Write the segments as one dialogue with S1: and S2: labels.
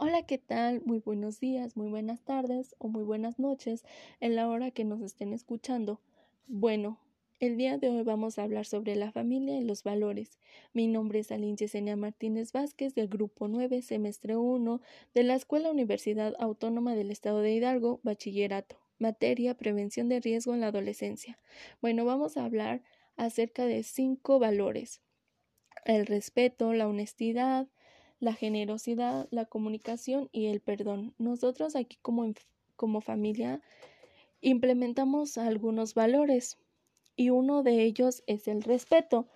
S1: Hola, ¿qué tal? Muy buenos días, muy buenas tardes o muy buenas noches en la hora que nos estén escuchando. Bueno, el día de hoy vamos a hablar sobre la familia y los valores. Mi nombre es Aline Yesenia Martínez Vázquez del Grupo 9, Semestre 1 de la Escuela Universidad Autónoma del Estado de Hidalgo, Bachillerato. Materia Prevención de Riesgo en la Adolescencia. Bueno, vamos a hablar acerca de cinco valores. El respeto, la honestidad, la generosidad, la comunicación y el perdón. Nosotros aquí como, como familia implementamos algunos valores y uno de ellos es el respeto.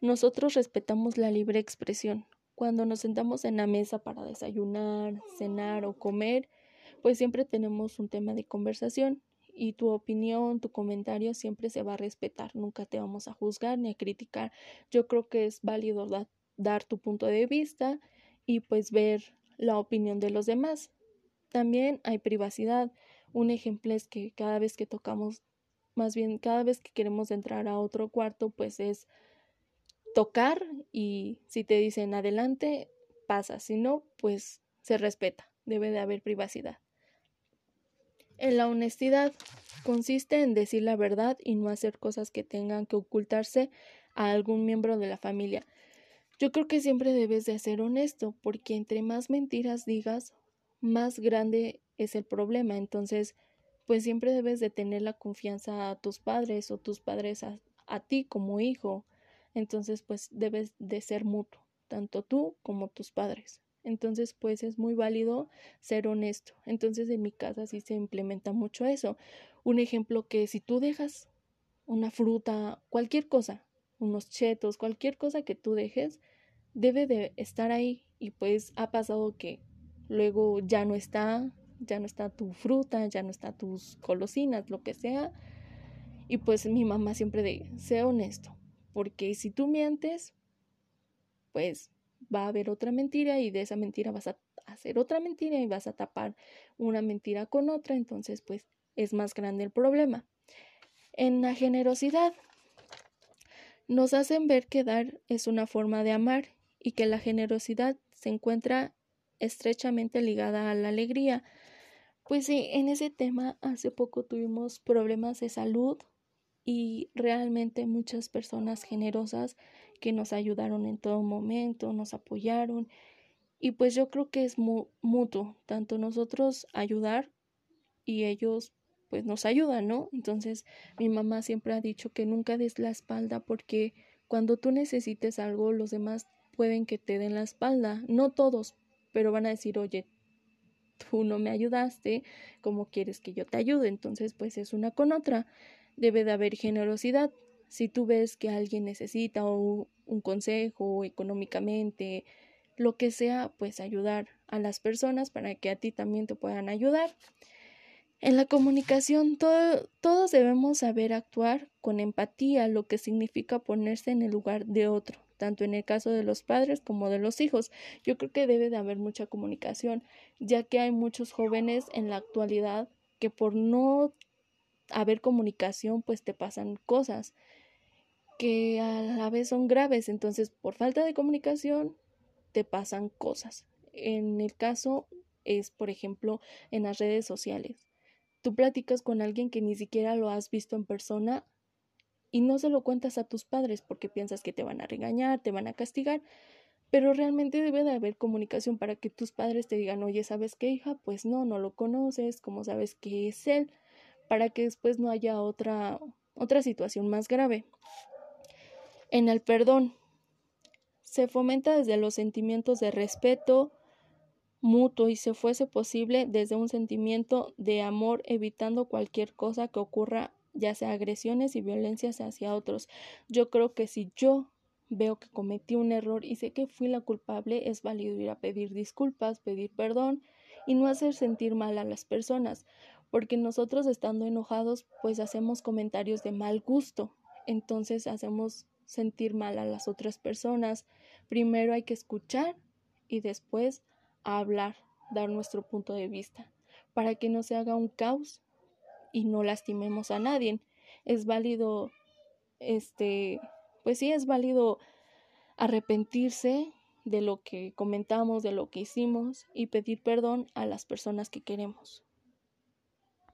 S1: Nosotros respetamos la libre expresión. Cuando nos sentamos en la mesa para desayunar, cenar o comer, pues siempre tenemos un tema de conversación y tu opinión, tu comentario siempre se va a respetar, nunca te vamos a juzgar ni a criticar. Yo creo que es válido dar tu punto de vista y pues ver la opinión de los demás. También hay privacidad. Un ejemplo es que cada vez que tocamos, más bien cada vez que queremos entrar a otro cuarto, pues es tocar y si te dicen adelante, pasa. Si no, pues se respeta. Debe de haber privacidad. En la honestidad consiste en decir la verdad y no hacer cosas que tengan que ocultarse a algún miembro de la familia. Yo creo que siempre debes de ser honesto, porque entre más mentiras digas, más grande es el problema. Entonces, pues siempre debes de tener la confianza a tus padres o tus padres a, a ti como hijo. Entonces, pues debes de ser mutuo, tanto tú como tus padres. Entonces, pues es muy válido ser honesto. Entonces, en mi casa sí se implementa mucho eso. Un ejemplo que si tú dejas una fruta, cualquier cosa, unos chetos, cualquier cosa que tú dejes, debe de estar ahí y pues ha pasado que luego ya no está, ya no está tu fruta, ya no está tus colosinas, lo que sea. Y pues mi mamá siempre de, sé honesto, porque si tú mientes, pues va a haber otra mentira y de esa mentira vas a hacer otra mentira y vas a tapar una mentira con otra, entonces pues es más grande el problema. En la generosidad, nos hacen ver que dar es una forma de amar y que la generosidad se encuentra estrechamente ligada a la alegría. Pues sí, en ese tema hace poco tuvimos problemas de salud y realmente muchas personas generosas que nos ayudaron en todo momento, nos apoyaron y pues yo creo que es mutuo, tanto nosotros ayudar y ellos pues nos ayudan, ¿no? Entonces mi mamá siempre ha dicho que nunca des la espalda porque cuando tú necesites algo, los demás pueden que te den la espalda, no todos, pero van a decir, oye, tú no me ayudaste, ¿cómo quieres que yo te ayude? Entonces, pues es una con otra. Debe de haber generosidad. Si tú ves que alguien necesita un consejo económicamente, lo que sea, pues ayudar a las personas para que a ti también te puedan ayudar. En la comunicación todos debemos saber actuar con empatía, lo que significa ponerse en el lugar de otro, tanto en el caso de los padres como de los hijos. Yo creo que debe de haber mucha comunicación, ya que hay muchos jóvenes en la actualidad que por no haber comunicación pues te pasan cosas que a la vez son graves, entonces por falta de comunicación te pasan cosas. En el caso es, por ejemplo, en las redes sociales Tú platicas con alguien que ni siquiera lo has visto en persona y no se lo cuentas a tus padres porque piensas que te van a regañar, te van a castigar, pero realmente debe de haber comunicación para que tus padres te digan, oye, ¿sabes qué, hija? Pues no, no lo conoces, ¿cómo sabes que es él? Para que después no haya otra, otra situación más grave. En el perdón, se fomenta desde los sentimientos de respeto, mutuo y se fuese posible desde un sentimiento de amor evitando cualquier cosa que ocurra ya sea agresiones y violencias hacia otros. Yo creo que si yo veo que cometí un error y sé que fui la culpable, es válido ir a pedir disculpas, pedir perdón y no hacer sentir mal a las personas, porque nosotros estando enojados pues hacemos comentarios de mal gusto, entonces hacemos sentir mal a las otras personas. Primero hay que escuchar y después hablar, dar nuestro punto de vista, para que no se haga un caos y no lastimemos a nadie. Es válido, este, pues sí, es válido arrepentirse de lo que comentamos, de lo que hicimos y pedir perdón a las personas que queremos.